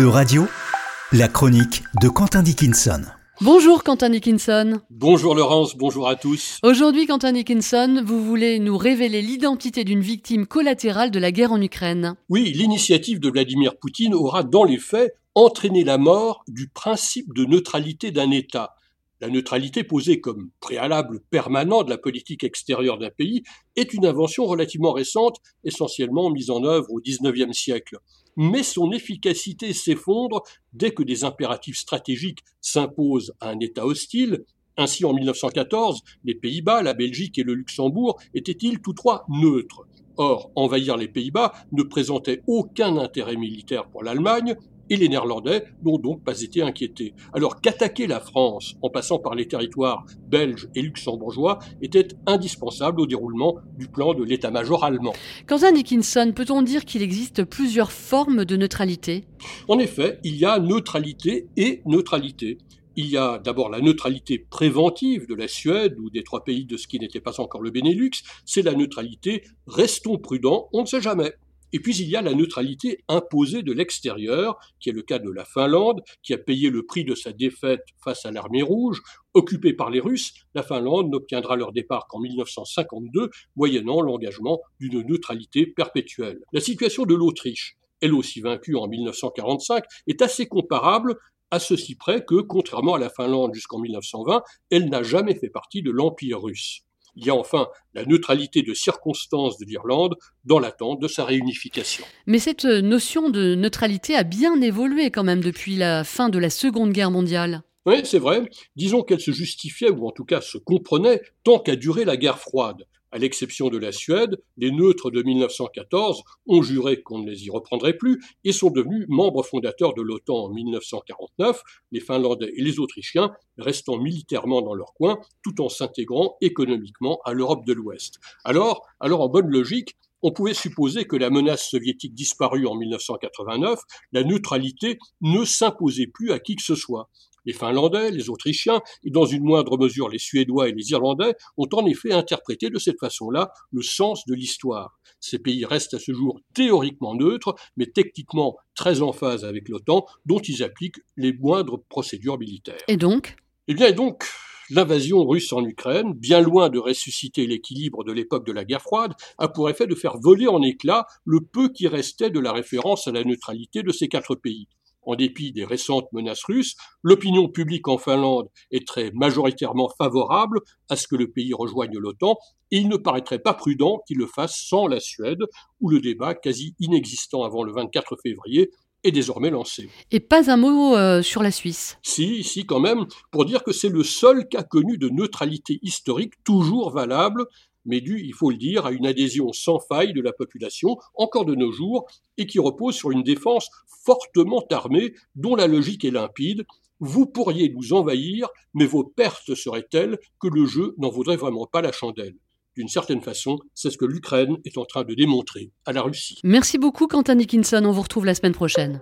E-Radio, la chronique de Quentin Dickinson. Bonjour Quentin Dickinson. Bonjour Laurence, bonjour à tous. Aujourd'hui Quentin Dickinson, vous voulez nous révéler l'identité d'une victime collatérale de la guerre en Ukraine. Oui, l'initiative de Vladimir Poutine aura dans les faits entraîné la mort du principe de neutralité d'un État. La neutralité posée comme préalable permanent de la politique extérieure d'un pays est une invention relativement récente, essentiellement mise en œuvre au XIXe siècle. Mais son efficacité s'effondre dès que des impératifs stratégiques s'imposent à un État hostile. Ainsi, en 1914, les Pays-Bas, la Belgique et le Luxembourg étaient-ils tous trois neutres Or, envahir les Pays-Bas ne présentait aucun intérêt militaire pour l'Allemagne, et les Néerlandais n'ont donc pas été inquiétés. Alors qu'attaquer la France en passant par les territoires belges et luxembourgeois était indispensable au déroulement du plan de l'état-major allemand. Quentin Dickinson, peut-on dire qu'il existe plusieurs formes de neutralité? En effet, il y a neutralité et neutralité. Il y a d'abord la neutralité préventive de la Suède ou des trois pays de ce qui n'était pas encore le Benelux, c'est la neutralité restons prudents, on ne sait jamais. Et puis il y a la neutralité imposée de l'extérieur, qui est le cas de la Finlande, qui a payé le prix de sa défaite face à l'armée rouge. Occupée par les Russes, la Finlande n'obtiendra leur départ qu'en 1952, moyennant l'engagement d'une neutralité perpétuelle. La situation de l'Autriche, elle aussi vaincue en 1945, est assez comparable à ceci près que, contrairement à la Finlande jusqu'en 1920, elle n'a jamais fait partie de l'Empire russe. Il y a enfin la neutralité de circonstance de l'Irlande dans l'attente de sa réunification. Mais cette notion de neutralité a bien évolué quand même depuis la fin de la Seconde Guerre mondiale. Oui, c'est vrai. Disons qu'elle se justifiait, ou en tout cas se comprenait, tant qu'a duré la guerre froide. À l'exception de la Suède, les neutres de 1914 ont juré qu'on ne les y reprendrait plus et sont devenus membres fondateurs de l'OTAN en 1949, les Finlandais et les Autrichiens restant militairement dans leur coin tout en s'intégrant économiquement à l'Europe de l'Ouest. Alors, alors en bonne logique, on pouvait supposer que la menace soviétique disparue en 1989, la neutralité ne s'imposait plus à qui que ce soit. Les Finlandais, les Autrichiens et dans une moindre mesure les Suédois et les Irlandais ont en effet interprété de cette façon-là le sens de l'histoire. Ces pays restent à ce jour théoriquement neutres, mais techniquement très en phase avec l'OTAN, dont ils appliquent les moindres procédures militaires. Et donc? Eh bien, et donc, L'invasion russe en Ukraine, bien loin de ressusciter l'équilibre de l'époque de la guerre froide, a pour effet de faire voler en éclats le peu qui restait de la référence à la neutralité de ces quatre pays. En dépit des récentes menaces russes, l'opinion publique en Finlande est très majoritairement favorable à ce que le pays rejoigne l'OTAN et il ne paraîtrait pas prudent qu'il le fasse sans la Suède, où le débat quasi inexistant avant le 24 février est désormais lancé. Et pas un mot euh, sur la Suisse. Si, si quand même, pour dire que c'est le seul cas connu de neutralité historique toujours valable mais dû, il faut le dire, à une adhésion sans faille de la population, encore de nos jours, et qui repose sur une défense fortement armée, dont la logique est limpide. Vous pourriez nous envahir, mais vos pertes seraient telles que le jeu n'en vaudrait vraiment pas la chandelle. D'une certaine façon, c'est ce que l'Ukraine est en train de démontrer à la Russie. Merci beaucoup Quentin Dickinson, on vous retrouve la semaine prochaine.